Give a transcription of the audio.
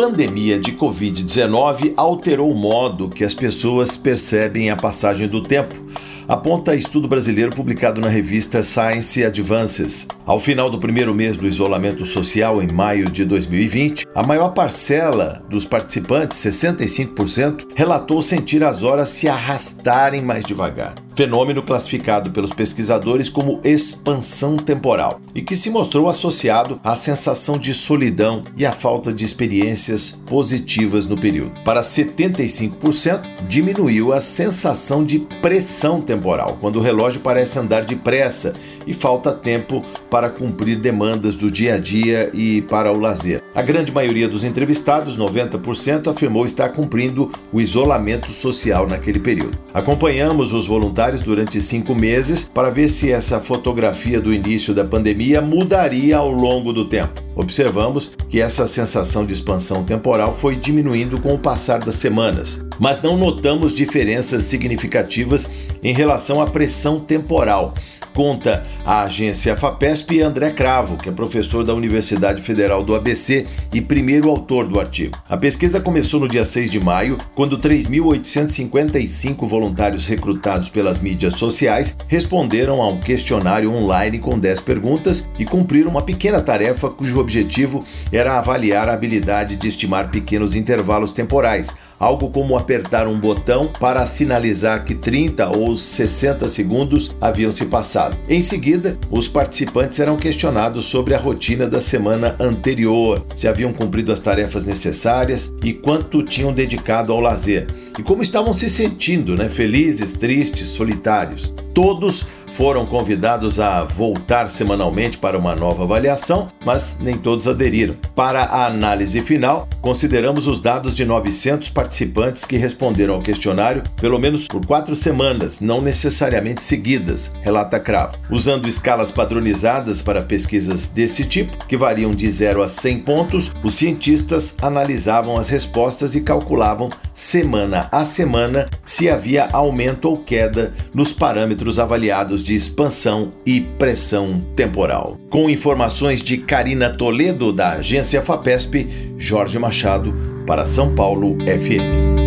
pandemia de Covid-19 alterou o modo que as pessoas percebem a passagem do tempo aponta estudo brasileiro publicado na revista Science Advances. Ao final do primeiro mês do isolamento social, em maio de 2020, a maior parcela dos participantes, 65%, relatou sentir as horas se arrastarem mais devagar fenômeno classificado pelos pesquisadores como expansão temporal e que se mostrou associado à sensação de solidão e à falta de experiências positivas no período. Para 75%, diminuiu a sensação de pressão temporal, quando o relógio parece andar depressa e falta tempo para cumprir demandas do dia a dia e para o lazer. A grande maioria dos entrevistados, 90%, afirmou estar cumprindo o isolamento social naquele período. Acompanhamos os voluntários durante cinco meses para ver se essa fotografia do início da pandemia mudaria ao longo do tempo. Observamos que essa sensação de expansão temporal foi diminuindo com o passar das semanas, mas não notamos diferenças significativas em relação à pressão temporal conta a agência FAPESP e André Cravo, que é professor da Universidade Federal do ABC e primeiro autor do artigo. A pesquisa começou no dia 6 de maio, quando 3.855 voluntários recrutados pelas mídias sociais responderam a um questionário online com 10 perguntas e cumpriram uma pequena tarefa cujo objetivo era avaliar a habilidade de estimar pequenos intervalos temporais algo como apertar um botão para sinalizar que 30 ou 60 segundos haviam se passado. Em seguida, os participantes eram questionados sobre a rotina da semana anterior, se haviam cumprido as tarefas necessárias e quanto tinham dedicado ao lazer, e como estavam se sentindo, né? felizes, tristes, solitários. Todos foram convidados a voltar semanalmente para uma nova avaliação, mas nem todos aderiram. Para a análise final, consideramos os dados de 900 participantes que responderam ao questionário pelo menos por quatro semanas, não necessariamente seguidas, relata Cravo. Usando escalas padronizadas para pesquisas desse tipo, que variam de 0 a 100 pontos, os cientistas analisavam as respostas e calculavam semana a semana se havia aumento ou queda nos parâmetros avaliados de expansão e pressão temporal. Com informações de Karina Toledo, da agência FAPESP, Jorge Machado, para São Paulo FM.